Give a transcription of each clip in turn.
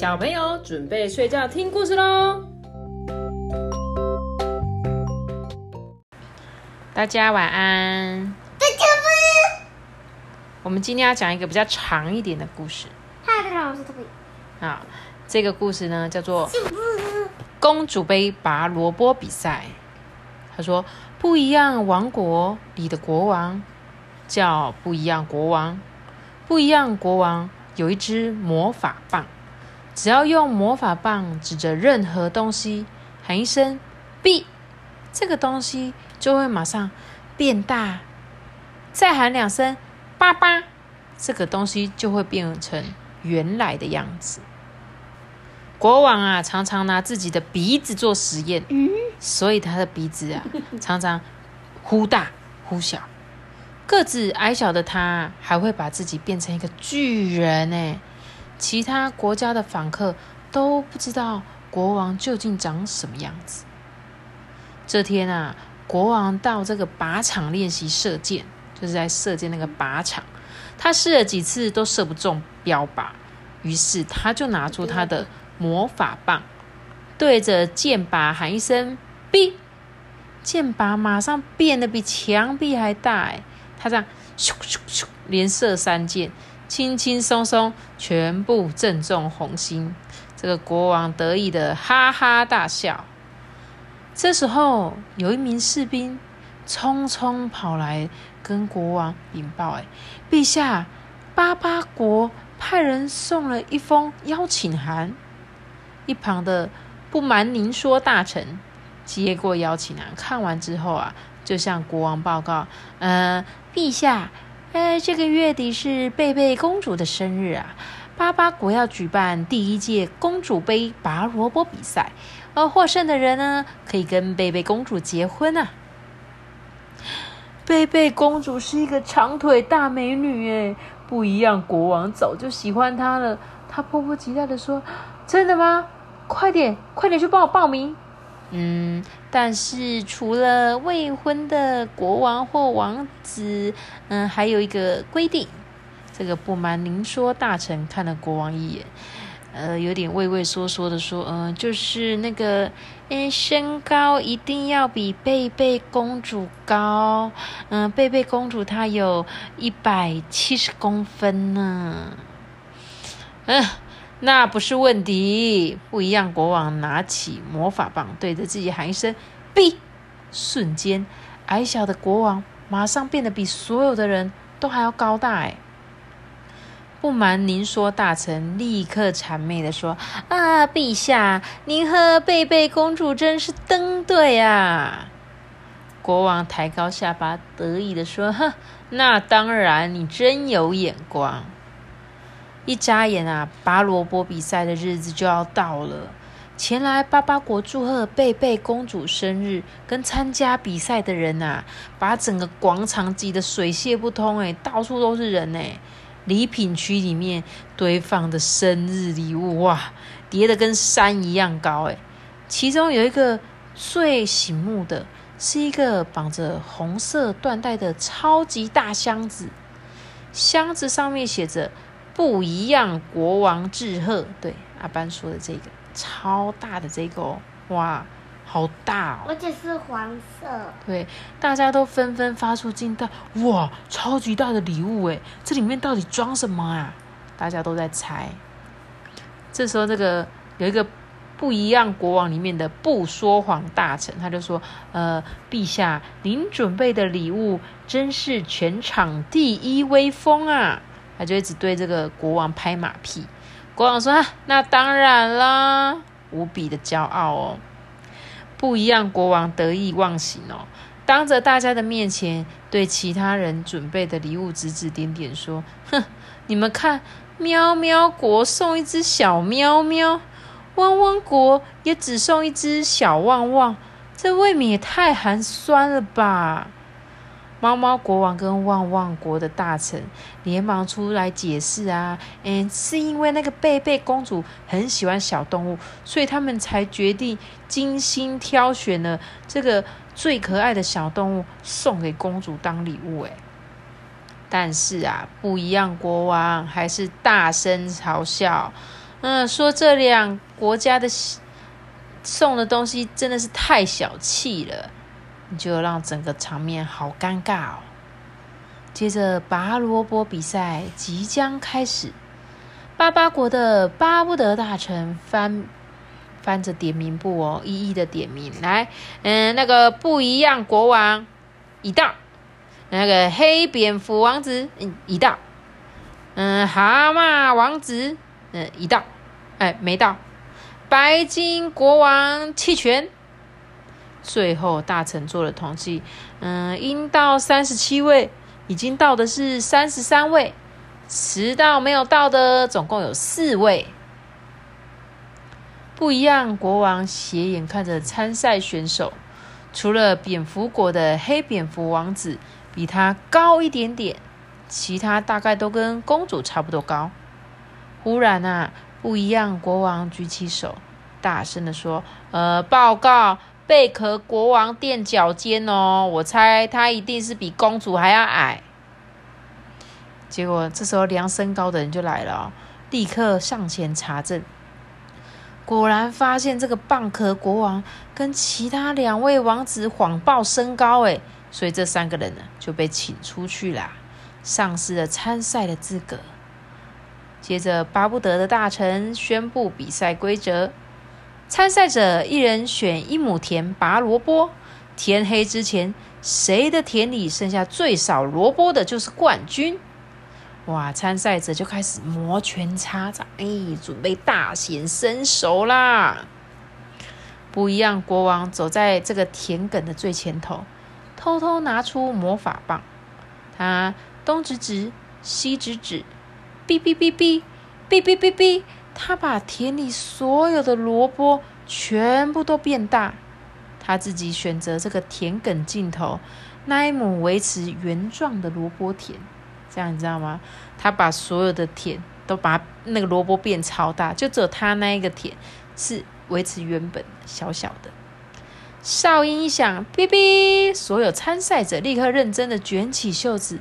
小朋友准备睡觉听故事喽！大家晚安。大家晚我们今天要讲一个比较长一点的故事。嗨，大家好，我是托比。啊。这个故事呢叫做《。公主杯拔萝卜比赛》。他说：“不一样王国里的国王叫不一样国王，不一样国王有一支魔法棒，只要用魔法棒指着任何东西，喊一声‘哔’，这个东西就会马上变大；再喊两声‘爸爸’，这个东西就会变成原来的样子。”国王啊，常常拿自己的鼻子做实验，所以他的鼻子啊，常常忽大忽小。个子矮小的他，还会把自己变成一个巨人呢。其他国家的访客都不知道国王究竟长什么样子。这天啊，国王到这个靶场练习射箭，就是在射箭那个靶场。他试了几次都射不中标靶，于是他就拿出他的。魔法棒对着箭靶喊一声“哔”，箭靶马上变得比墙壁还大。哎，他这样咻咻咻连射三箭，轻轻松松全部正中红心。这个国王得意的哈哈大笑。这时候，有一名士兵匆匆跑来跟国王禀报：“哎，陛下，巴巴国派人送了一封邀请函。”一旁的不瞒您说，大臣接过邀请函，看完之后啊，就向国王报告：“呃，陛下，哎，这个月底是贝贝公主的生日啊，巴巴国要举办第一届公主杯拔萝卜比赛，而获胜的人呢，可以跟贝贝公主结婚啊。”贝贝公主是一个长腿大美女，哎，不一样，国王早就喜欢她了。他迫不及待的说：“真的吗？”快点，快点去帮我报名。嗯，但是除了未婚的国王或王子，嗯，还有一个规定。这个不瞒您说，大臣看了国王一眼，呃，有点畏畏缩缩的说：“嗯，就是那个，嗯，身高一定要比贝贝公主高。嗯，贝贝公主她有一百七十公分呢。”嗯。那不是问题，不一样。国王拿起魔法棒，对着自己喊一声“哔”，瞬间，矮小的国王马上变得比所有的人都还要高大。哎，不瞒您说，大臣立刻谄媚的说：“啊，陛下，您和贝贝公主真是登对啊！”国王抬高下巴，得意的说：“哼，那当然，你真有眼光。”一眨眼啊，拔萝卜比赛的日子就要到了。前来巴巴国祝贺贝贝公主生日跟参加比赛的人啊，把整个广场挤得水泄不通，哎，到处都是人呢。礼品区里面堆放的生日礼物哇，叠得跟山一样高哎。其中有一个最醒目的，是一个绑着红色缎带的超级大箱子，箱子上面写着。不一样，国王致贺。对，阿班说的这个超大的这个哦，哇，好大哦！而且是黄色。对，大家都纷纷发出惊叹：哇，超级大的礼物哎！这里面到底装什么啊？大家都在猜。这时候，这个有一个不一样国王里面的不说谎大臣，他就说：呃，陛下，您准备的礼物真是全场第一威风啊！他就一直对这个国王拍马屁，国王说：“那当然啦，无比的骄傲哦。”不一样，国王得意忘形哦，当着大家的面前对其他人准备的礼物指指点点，说：“哼，你们看，喵喵国送一只小喵喵，汪汪国也只送一只小旺旺，这未免也太寒酸了吧？”猫猫国王跟旺旺国的大臣连忙出来解释啊，嗯，是因为那个贝贝公主很喜欢小动物，所以他们才决定精心挑选了这个最可爱的小动物送给公主当礼物。诶但是啊，不一样，国王还是大声嘲笑，嗯，说这两国家的送的东西真的是太小气了，就让整个场面好尴尬哦。接着拔萝卜比赛即将开始，巴巴国的巴不得大臣翻翻着点名簿哦，一一的点名。来，嗯，那个不一样国王已到，那个黑蝙蝠王子嗯已到，嗯，蛤蟆王子嗯已到，哎没到，白金国王弃权。最后大臣做了统计，嗯，应到三十七位。已经到的是三十三位，迟到没有到的总共有四位。不一样，国王斜眼看着参赛选手，除了蝙蝠国的黑蝙蝠王子比他高一点点，其他大概都跟公主差不多高。忽然啊，不一样，国王举起手，大声的说：“呃，报告。”贝壳国王垫脚尖哦，我猜他一定是比公主还要矮。结果这时候量身高的人就来了，立刻上前查证，果然发现这个蚌壳国王跟其他两位王子谎报身高，诶，所以这三个人呢就被请出去啦，丧失了参赛的资格。接着巴不得的大臣宣布比赛规则。参赛者一人选一亩田拔萝卜，天黑之前，谁的田里剩下最少萝卜的，就是冠军。哇！参赛者就开始摩拳擦掌，哎，准备大显身手啦。不一样，国王走在这个田埂的最前头，偷偷拿出魔法棒，他东指指，西指指，哔哔哔哔，哔哔哔哔。他把田里所有的萝卜全部都变大，他自己选择这个田埂尽头那一亩维持原状的萝卜田，这样你知道吗？他把所有的田都把那个萝卜变超大，就只有他那一个田是维持原本小小的。哨音一响，哔哔，所有参赛者立刻认真的卷起袖子，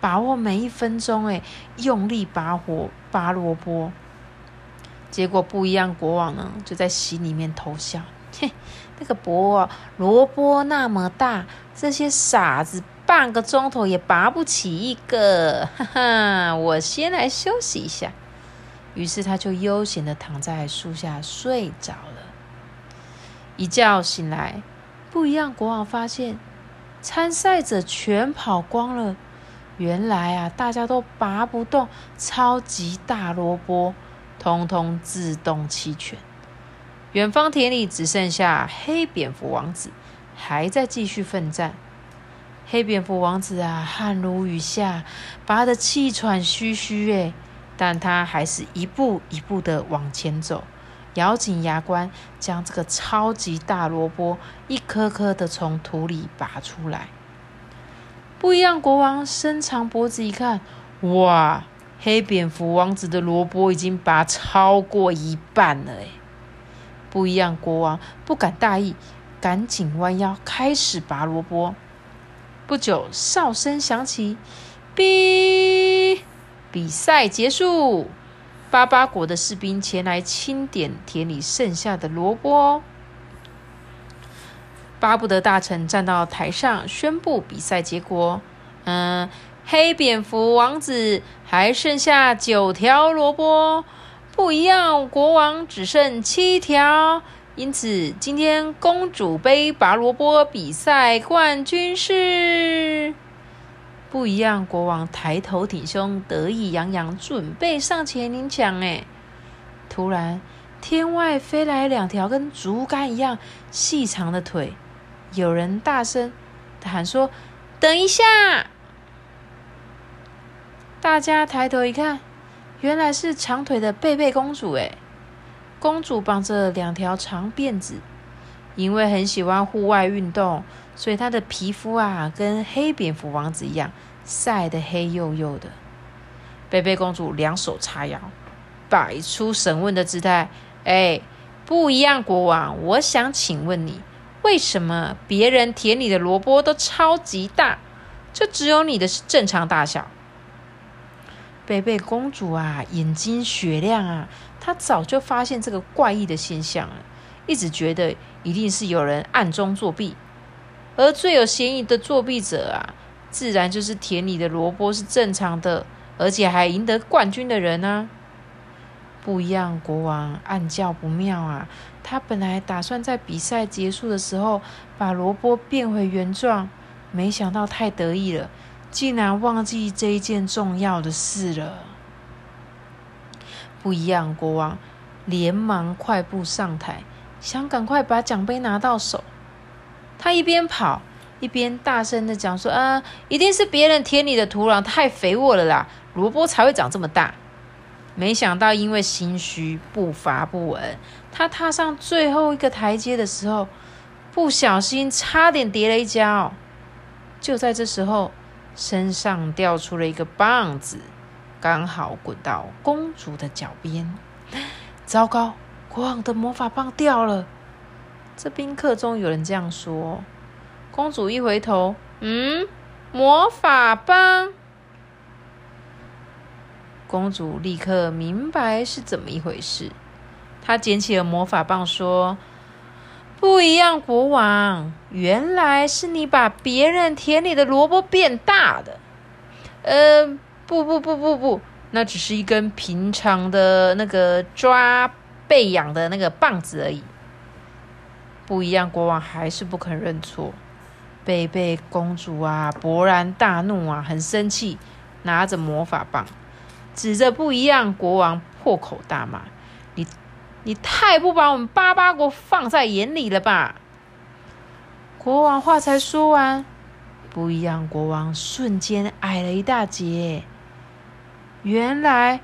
把握每一分钟，哎，用力拔火拔萝卜。结果不一样，国王呢就在心里面偷笑，嘿，那个伯萝卜那么大，这些傻子半个钟头也拔不起一个，哈哈，我先来休息一下。于是他就悠闲的躺在树下睡着了。一觉醒来，不一样，国王发现参赛者全跑光了，原来啊，大家都拔不动超级大萝卜。通通自动弃权，远方田里只剩下黑蝙蝠王子还在继续奋战。黑蝙蝠王子啊，汗如雨下，拔得气喘吁吁，哎，但他还是一步一步的往前走，咬紧牙关，将这个超级大萝卜一颗颗的从土里拔出来。不一样，国王伸长脖子一看，哇！黑蝙蝠王子的萝卜已经拔超过一半了，哎，不一样，国王不敢大意，赶紧弯腰开始拔萝卜。不久，哨声响起，哔，比赛结束。巴巴国的士兵前来清点田里剩下的萝卜。巴不得大臣站到台上宣布比赛结果。嗯。黑蝙蝠王子还剩下九条萝卜，不一样，国王只剩七条。因此，今天公主杯拔萝卜比赛冠军是不一样。国王抬头挺胸，得意洋洋，准备上前领奖。哎，突然，天外飞来两条跟竹竿一样细长的腿，有人大声喊说：“等一下！”大家抬头一看，原来是长腿的贝贝公主。哎，公主绑着两条长辫子，因为很喜欢户外运动，所以她的皮肤啊，跟黑蝙蝠王子一样，晒得黑黝黝的。贝贝公主两手叉腰，摆出审问的姿态。哎，不一样，国王，我想请问你，为什么别人田里的萝卜都超级大，就只有你的是正常大小？贝贝公主啊，眼睛雪亮啊，她早就发现这个怪异的现象了，一直觉得一定是有人暗中作弊，而最有嫌疑的作弊者啊，自然就是田里的萝卜是正常的，而且还赢得冠军的人呢。不一样，国王暗叫不妙啊！他本来打算在比赛结束的时候把萝卜变回原状，没想到太得意了，竟然忘记这一件重要的事了。不一样，国王连忙快步上台，想赶快把奖杯拿到手。他一边跑一边大声的讲说：“啊，一定是别人田里的土壤太肥沃了啦，萝卜才会长这么大。”没想到，因为心虚，步伐不稳，他踏上最后一个台阶的时候，不小心差点跌了一跤。就在这时候，身上掉出了一个棒子，刚好滚到公主的脚边。糟糕，国王的魔法棒掉了！这宾客中有人这样说。公主一回头，嗯，魔法棒。公主立刻明白是怎么一回事，她捡起了魔法棒，说：“不一样，国王，原来是你把别人田里的萝卜变大的。”“呃，不不不不不，那只是一根平常的那个抓背痒的那个棒子而已。”不一样，国王还是不肯认错。贝贝公主啊，勃然大怒啊，很生气，拿着魔法棒。指着不一样，国王破口大骂：“，你太不把我们巴巴国放在眼里了吧！”国王话才说完，不一样，国王瞬间矮了一大截。原来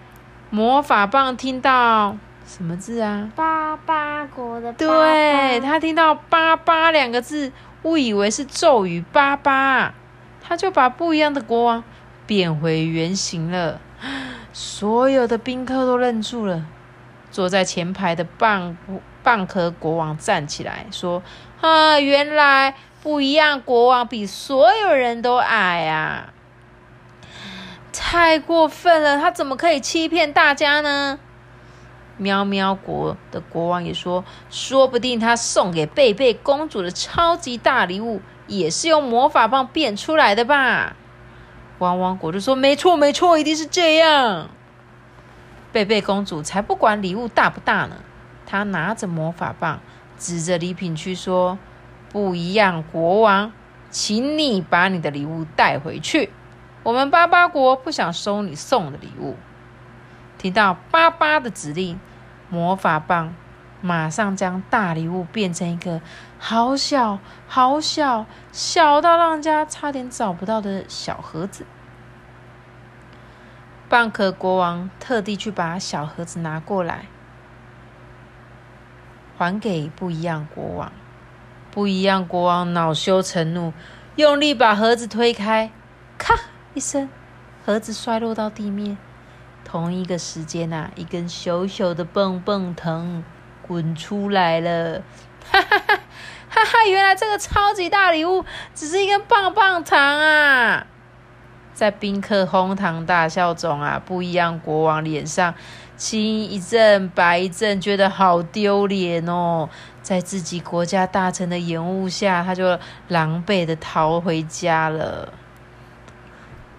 魔法棒听到什么字啊？巴巴国的。对他听到“巴巴”两个字，误以为是咒语“巴巴”，他就把不一样的国王变回原形了。所有的宾客都愣住了。坐在前排的蚌蚌壳国王站起来说：“啊，原来不一样，国王比所有人都矮啊！太过分了，他怎么可以欺骗大家呢？”喵喵国的国王也说：“说不定他送给贝贝公主的超级大礼物，也是用魔法棒变出来的吧？”汪汪国就说：“没错，没错，一定是这样。”贝贝公主才不管礼物大不大呢，她拿着魔法棒，指着礼品区说：“不一样，国王，请你把你的礼物带回去。我们巴巴国不想收你送的礼物。”听到巴巴的指令，魔法棒马上将大礼物变成一个好小、好小、小到让人家差点找不到的小盒子。蚌壳国王特地去把小盒子拿过来，还给不一样国王。不一样国王恼羞成怒，用力把盒子推开，咔一声，盒子摔落到地面。同一个时间呐，一根小小的棒棒糖滚出来了，哈哈哈哈哈！原来这个超级大礼物只是一根棒棒糖啊！在宾客哄堂大笑中啊，不一样，国王脸上青一阵白一阵，觉得好丢脸哦。在自己国家大臣的掩护下，他就狼狈的逃回家了。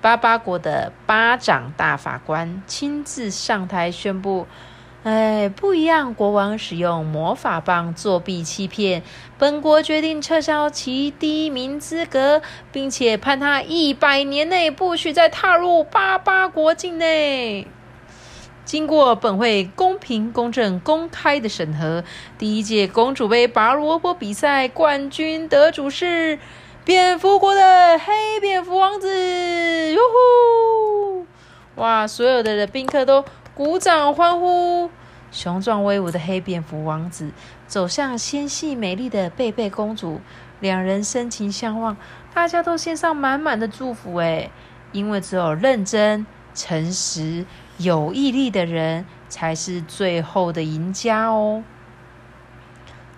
巴巴国的巴掌大法官亲自上台宣布：“哎，不一样！国王使用魔法棒作弊欺骗，本国决定撤销其第一名资格，并且判他一百年内不许再踏入巴巴国境内。经过本会公平、公正、公开的审核，第一届公主杯拔萝卜比赛冠军得主是。”蝙蝠国的黑蝙蝠王子，哟呼！哇，所有的宾客都鼓掌欢呼。雄壮威武的黑蝙蝠王子走向纤细美丽的贝贝公主，两人深情相望，大家都献上满满的祝福。哎，因为只有认真、诚实、有毅力的人才是最后的赢家哦。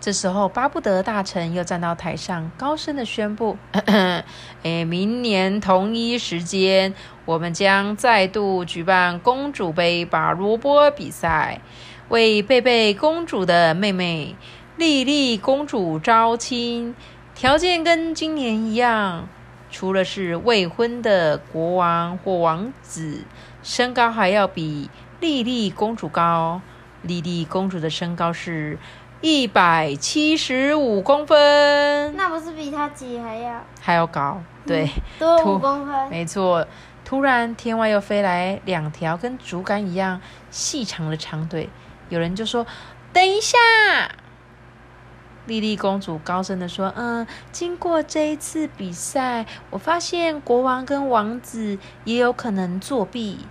这时候，巴不得大臣又站到台上，高声的宣布：“ 哎，明年同一时间，我们将再度举办公主杯拔萝卜比赛，为贝贝公主的妹妹莉莉公主招亲。条件跟今年一样，除了是未婚的国王或王子，身高还要比莉莉公主高。莉莉公主的身高是。”一百七十五公分，那不是比他姐还要还要高？对，多五公分。没错。突然，天外又飞来两条跟竹竿一样细长的长腿。有人就说：“等一下！”莉莉公主高声的说：“嗯，经过这一次比赛，我发现国王跟王子也有可能作弊。”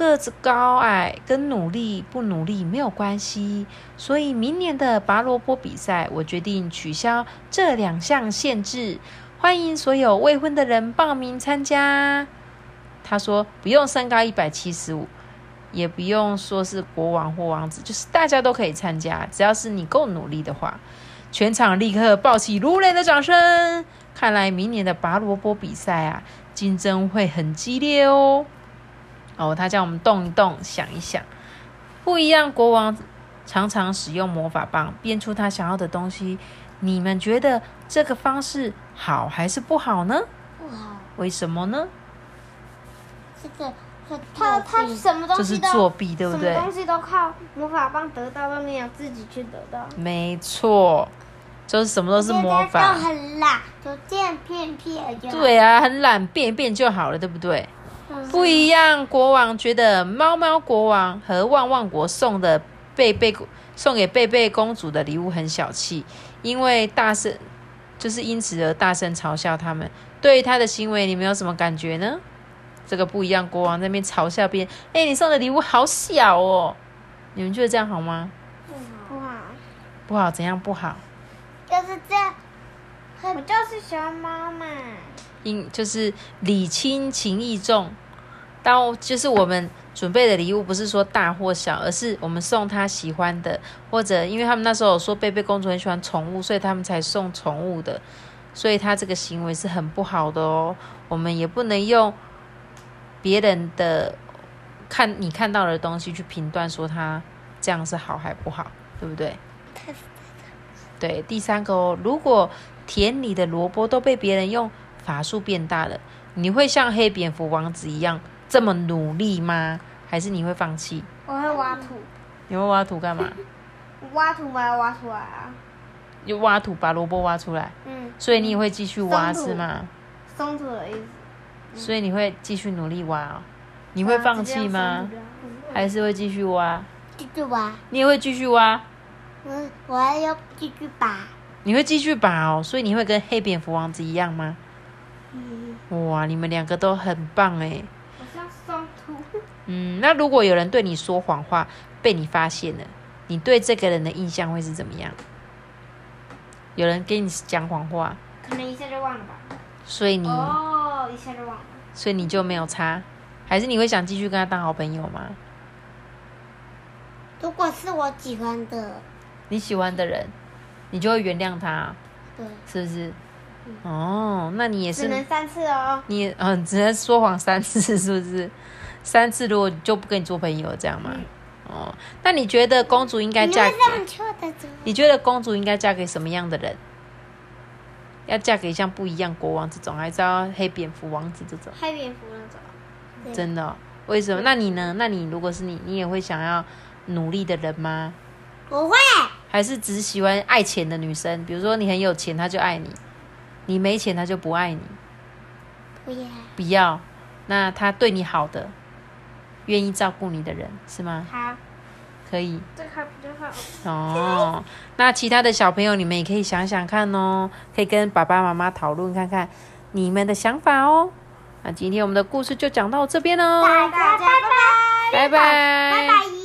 个子高矮跟努力不努力没有关系，所以明年的拔萝卜比赛，我决定取消这两项限制，欢迎所有未婚的人报名参加。他说不用身高一百七十五，也不用说是国王或王子，就是大家都可以参加，只要是你够努力的话。全场立刻爆起如雷的掌声。看来明年的拔萝卜比赛啊，竞争会很激烈哦。哦，他叫我们动一动，想一想，不一样。国王常常使用魔法棒变出他想要的东西。你们觉得这个方式好还是不好呢？不好。为什么呢？这个他他什么东西都作弊，对不对？东西都靠魔法棒得到，都没有自己去得到。没错，就是什么都是魔法。很懒，就这样变变就。对啊，很懒，变一变就好了，对不对？不一样，国王觉得猫猫国王和旺旺国送的贝贝送给贝贝公主的礼物很小气，因为大声就是因此而大声嘲笑他们。对于他的行为，你们有什么感觉呢？这个不一样，国王那边嘲笑别人，哎，你送的礼物好小哦，你们觉得这样好吗？不好，不好，怎样不好？就是这样，我就是喜欢猫嘛。因就是礼轻情意重，当就是我们准备的礼物不是说大或小，而是我们送他喜欢的，或者因为他们那时候说贝贝公主很喜欢宠物，所以他们才送宠物的，所以他这个行为是很不好的哦。我们也不能用别人的看你看到的东西去评断说他这样是好还不好，对不对？对，第三个哦，如果田里的萝卜都被别人用。法术变大了，你会像黑蝙蝠王子一样这么努力吗？还是你会放弃？我会挖土。你会挖土干嘛？挖土把它挖出来啊！就挖土把萝卜挖出来。嗯。所以你也会继续挖是吗？松土的意思。所以你会继续努力挖哦？你会放弃吗？还是会继续挖？继续挖。你也会继续挖？我我还要继续拔。你会继续拔哦？所以你会跟黑蝙蝠王子一样吗？哇，你们两个都很棒哎！好像松土。嗯，那如果有人对你说谎话，被你发现了，你对这个人的印象会是怎么样？有人跟你讲谎话，可能一下就忘了吧。所以你哦，一下就忘了。所以你就没有差，还是你会想继续跟他当好朋友吗？如果是我喜欢的，你喜欢的人，你就会原谅他，对，是不是？哦，那你也是只能三次哦。你嗯，只能说谎三次，是不是？三次如果就不跟你做朋友，这样吗？哦，那你觉得公主应该嫁给？你觉得公主应该嫁给什么样的人？要嫁给像不一样国王这种，还是要黑蝙蝠王子这种？黑蝙蝠那种。真的？为什么？那你呢？那你如果是你，你也会想要努力的人吗？我会。还是只喜欢爱钱的女生？比如说你很有钱，他就爱你。你没钱，他就不爱你。不要。不要。那他对你好的，愿意照顾你的人是吗？好。可以。这个比较好。哦。那其他的小朋友，你们也可以想想看哦，可以跟爸爸妈妈讨论看看你们的想法哦。那今天我们的故事就讲到这边喽。大家拜拜。拜拜。拜拜。